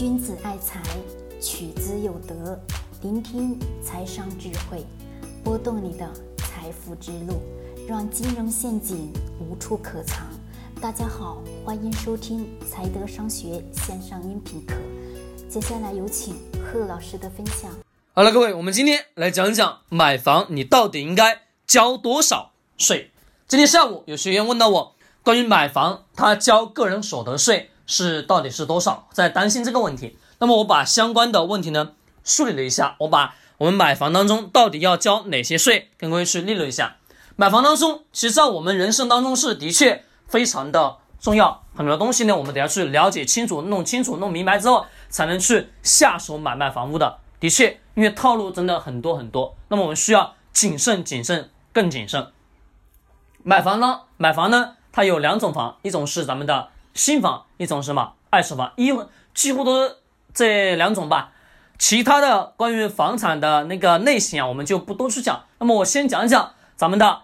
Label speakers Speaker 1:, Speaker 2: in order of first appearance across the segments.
Speaker 1: 君子爱财，取之有德。聆听财商智慧，拨动你的财富之路，让金融陷阱无处可藏。大家好，欢迎收听财德商学线上音频课。接下来有请贺老师的分享。
Speaker 2: 好了，各位，我们今天来讲讲买房，你到底应该交多少税？今天下午有学员问到我，关于买房，他交个人所得税是到底是多少，在担心这个问题。那么我把相关的问题呢？梳理了一下，我把我们买房当中到底要交哪些税跟各位去列了一下。买房当中，其实在我们人生当中是的确非常的重要，很多东西呢，我们得要去了解清楚、弄清楚、弄明白之后，才能去下手买卖房屋的。的确，因为套路真的很多很多，那么我们需要谨慎、谨慎更谨慎。买房呢，买房呢，它有两种房，一种是咱们的新房，一种什么二手房，一几乎都是这两种吧。其他的关于房产的那个类型啊，我们就不多去讲。那么我先讲讲咱们的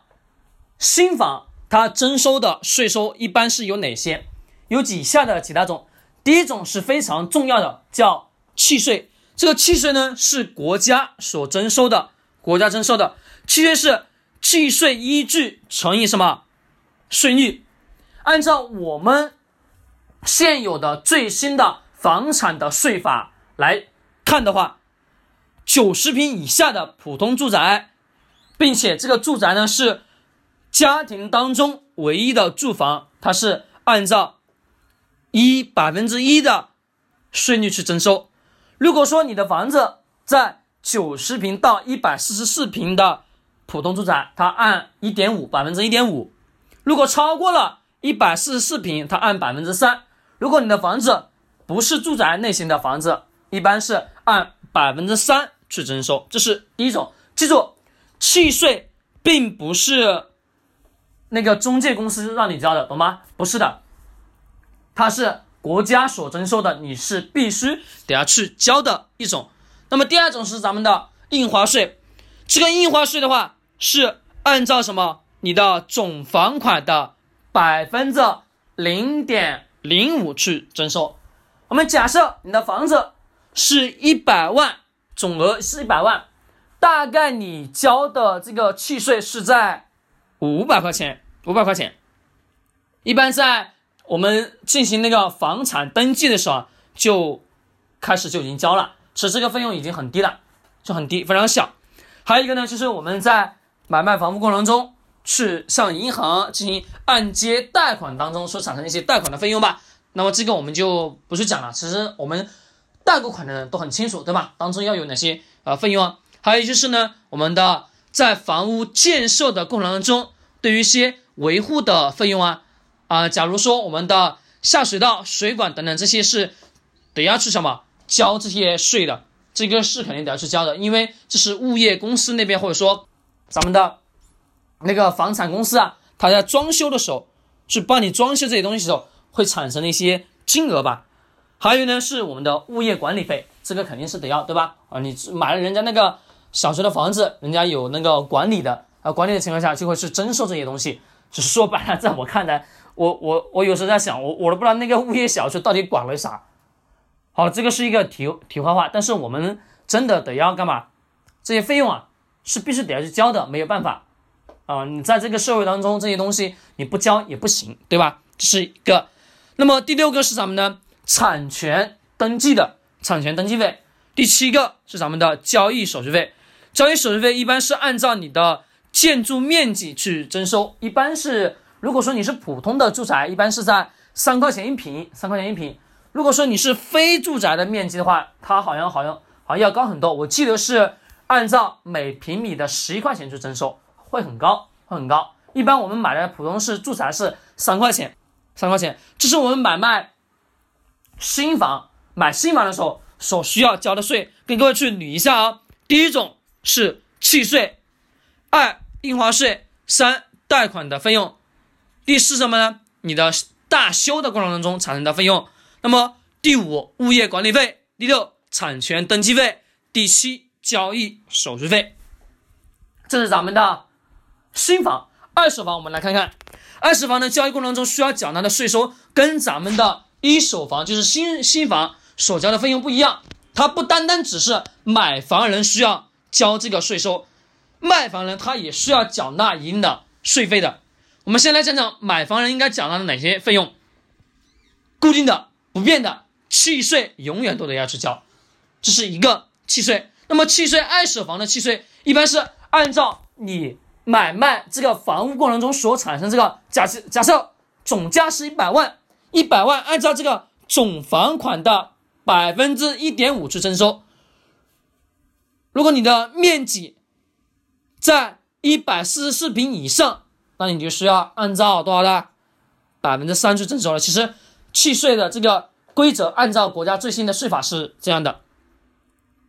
Speaker 2: 新房，它征收的税收一般是有哪些？有以下的几大种。第一种是非常重要的，叫契税。这个契税呢是国家所征收的，国家征收的契税是契税依据乘以什么税率？按照我们现有的最新的房产的税法来。看的话，九十平以下的普通住宅，并且这个住宅呢是家庭当中唯一的住房，它是按照一百分之一的税率去征收。如果说你的房子在九十平到一百四十四平的普通住宅，它按一点五百分之一点五；如果超过了一百四十四平，它按百分之三。如果你的房子不是住宅类型的房子，一般是按百分之三去征收，这是第一种。记住，契税并不是那个中介公司让你交的，懂吗？不是的，它是国家所征收的，你是必须得要去交的一种。那么第二种是咱们的印花税，这个印花税的话是按照什么？你的总房款的百分之零点零五去征收。我们假设你的房子。是一百万，总额是一百万，大概你交的这个契税是在五百块钱，五百块钱。一般在我们进行那个房产登记的时候，就开始就已经交了，其实这个费用已经很低了，就很低，非常小。还有一个呢，就是我们在买卖房屋过程中，去向银行进行按揭贷款当中所产生的一些贷款的费用吧。那么这个我们就不去讲了，其实我们。贷过款的人都很清楚，对吧？当中要有哪些呃费用啊？还有就是呢，我们的在房屋建设的过程当中，对于一些维护的费用啊，啊，假如说我们的下水道、水管等等这些是得要去什么交这些税的，这个是肯定得要去交的，因为这是物业公司那边或者说咱们的那个房产公司啊，他在装修的时候去帮你装修这些东西的时候会产生的一些金额吧。还有呢，是我们的物业管理费，这个肯定是得要，对吧？啊，你买了人家那个小区的房子，人家有那个管理的，啊，管理的情况下就会去征收这些东西。只是说白了，在我看来，我我我有时候在想，我我都不知道那个物业小区到底管了啥。好，这个是一个题题外话，但是我们真的得要干嘛？这些费用啊，是必须得要去交的，没有办法啊。你在这个社会当中，这些东西你不交也不行，对吧？这是一个。那么第六个是咱们呢？产权登记的产权登记费，第七个是咱们的交易手续费。交易手续费一般是按照你的建筑面积去征收，一般是如果说你是普通的住宅，一般是在三块钱一平，三块钱一平。如果说你是非住宅的面积的话，它好像好像好像要高很多。我记得是按照每平米的十一块钱去征收，会很高，会很高。一般我们买的普通式住宅是三块钱，三块钱，这是我们买卖。新房买新房的时候所需要交的税，跟各位去捋一下啊。第一种是契税，二印花税，三贷款的费用，第四什么呢？你的大修的过程当中产生的费用。那么第五物业管理费，第六产权登记费，第七交易手续费。这是咱们的新房，二手房我们来看看，二手房的交易过程中需要缴纳的税收跟咱们的。一手房就是新新房所交的费用不一样，它不单单只是买房人需要交这个税收，卖房人他也需要缴纳一定的税费的。我们先来讲讲买房人应该缴纳的哪些费用，固定的、不变的，契税永远都得要去交，这是一个契税。那么契税，二手房的契税一般是按照你买卖这个房屋过程中所产生这个假设假设总价是一百万，一百万按照这个总房款的百分之一点五去征收。如果你的面积在一百四十四平以上，那你就需要按照多少的百分之三去征收了。其实契税的这个规则，按照国家最新的税法是这样的。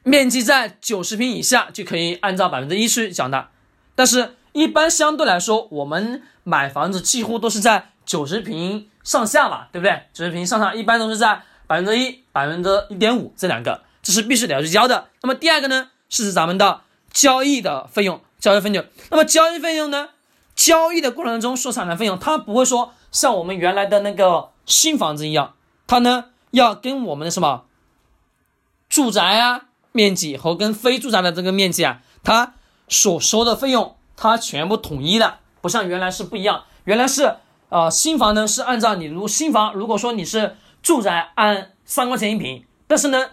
Speaker 2: 面积在九十平以下就可以按照百分之一去缴纳，但是一般相对来说，我们买房子几乎都是在九十平上下吧，对不对？九十平上下一般都是在百分之一、百分之一点五这两个，这是必须得要去交的。那么第二个呢，是指咱们的交易的费用，交易费用。那么交易费用呢，交易的过程中所产生费用，它不会说像我们原来的那个新房子一样，它呢要跟我们的什么住宅啊。面积和跟非住宅的这个面积啊，它所收的费用它全部统一的，不像原来是不一样。原来是呃新房呢是按照你如新房，如果说你是住宅按三块钱一平，但是呢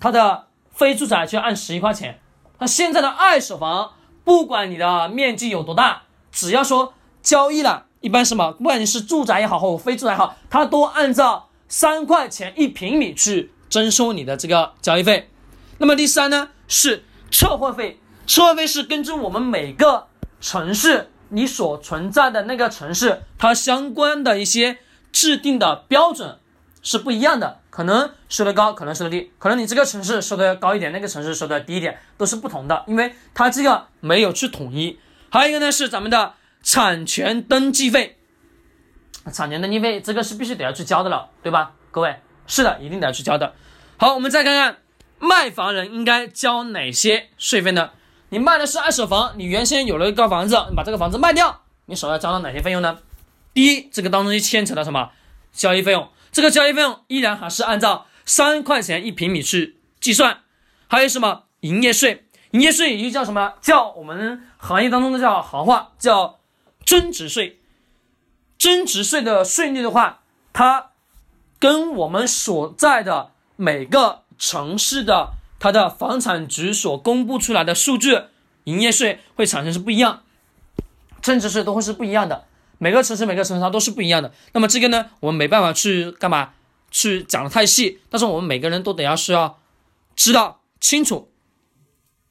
Speaker 2: 它的非住宅就按十一块钱。那现在的二手房，不管你的面积有多大，只要说交易了，一般什么，不管你是住宅也好或非住宅也好，它都按照三块钱一平米去征收你的这个交易费。那么第三呢是测绘费，测绘费是根据我们每个城市你所存在的那个城市，它相关的一些制定的标准是不一样的，可能收的高，可能收的低，可能你这个城市收的要高一点，那个城市收的低一点，都是不同的，因为它这个没有去统一。还有一个呢是咱们的产权登记费，产权登记费这个是必须得要去交的了，对吧？各位，是的，一定得要去交的。好，我们再看看。卖房人应该交哪些税费呢？你卖的是二手房，你原先有了一个房子，你把这个房子卖掉，你首要交到哪些费用呢？第一，这个当中就牵扯到什么交易费用？这个交易费用依然还是按照三块钱一平米去计算。还有什么营业税？营业税也就叫什么？叫我们行业当中的叫行话，叫增值税。增值税的税率的话，它跟我们所在的每个。城市的它的房产局所公布出来的数据，营业税会产生是不一样，增值税都会是不一样的。每个城市每个城市它都是不一样的。那么这个呢，我们没办法去干嘛去讲的太细，但是我们每个人都得要是要知道清楚。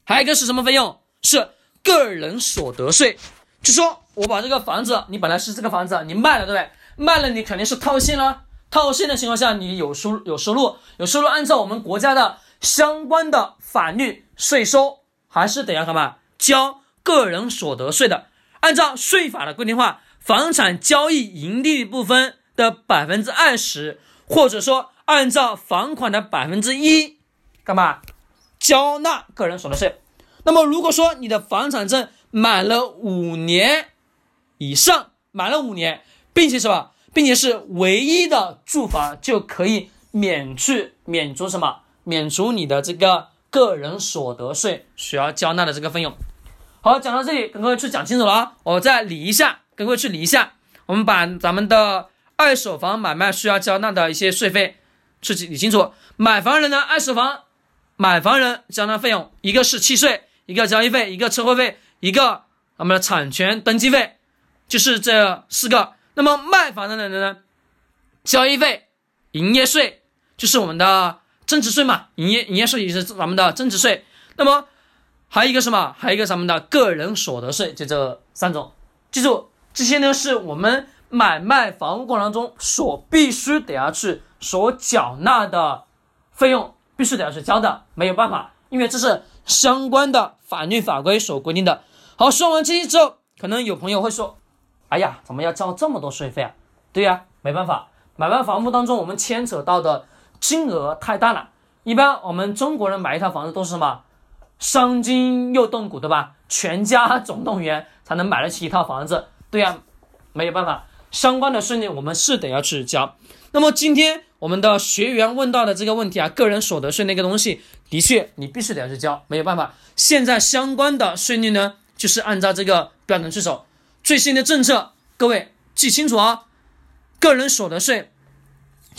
Speaker 2: 还有一个是什么费用？是个人所得税。就说我把这个房子，你本来是这个房子，你卖了，对不对？卖了你肯定是套现了。套现的情况下，你有收有收入，有收入，按照我们国家的相关的法律税收，还是得要干嘛？交个人所得税的。按照税法的规定话，房产交易盈利部分的百分之二十，或者说按照房款的百分之一，干嘛？交纳个人所得税。那么如果说你的房产证满了五年以上，满了五年，并且什么？并且是唯一的住房，就可以免去免除什么？免除你的这个个人所得税需要交纳的这个费用。好，讲到这里，跟各位去讲清楚了啊！我再理一下，跟各位去理一下。我们把咱们的二手房买卖需要交纳的一些税费去理清楚。买房人呢，二手房买房人交纳费用，一个是契税，一个交易费，一个车位费，一个我们的产权登记费，就是这四个。那么卖房的人呢？交易费、营业税就是我们的增值税嘛，营业营业税也是咱们的增值税。那么还有一个什么？还有一个咱们的个人所得税，就这三种。记住，这些呢是我们买卖房屋过程中所必须得要去所缴纳的费用，必须得要去交的，没有办法，因为这是相关的法律法规所规定的。好，说完这些之后，可能有朋友会说。哎呀，怎么要交这么多税费啊？对呀，没办法，买卖房屋当中我们牵扯到的金额太大了。一般我们中国人买一套房子都是什么？伤筋又动骨，对吧？全家总动员才能买得起一套房子。对呀，没有办法。相关的税率，我们是得要去交。那么今天我们的学员问到的这个问题啊，个人所得税那个东西，的确你必须得要去交，没有办法。现在相关的税率呢，就是按照这个标准去走。最新的政策，各位记清楚啊！个人所得税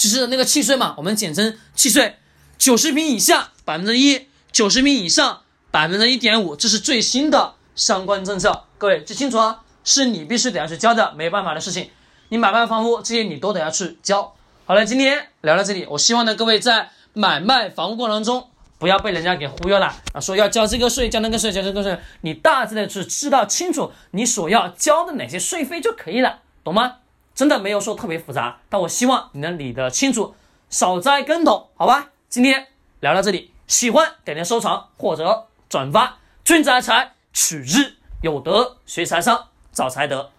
Speaker 2: 就是那个契税嘛，我们简称契税，九十平以下百分之一，九十平以上百分之一点五，这是最新的相关政策。各位记清楚啊，是你必须得要去交的，没办法的事情。你买卖房屋这些你都得要去交。好了，今天聊到这里，我希望呢各位在买卖房屋过程中不要被人家给忽悠了啊，说要交这个税，交那个税，交这个税，你大致的去知道清楚你所要交的哪些税费就可以了，懂吗？真的没有说特别复杂，但我希望你能理得清楚，少栽跟头，好吧？今天聊到这里，喜欢点点收藏或者转发，君子爱财，取之有德，学财商，找财德。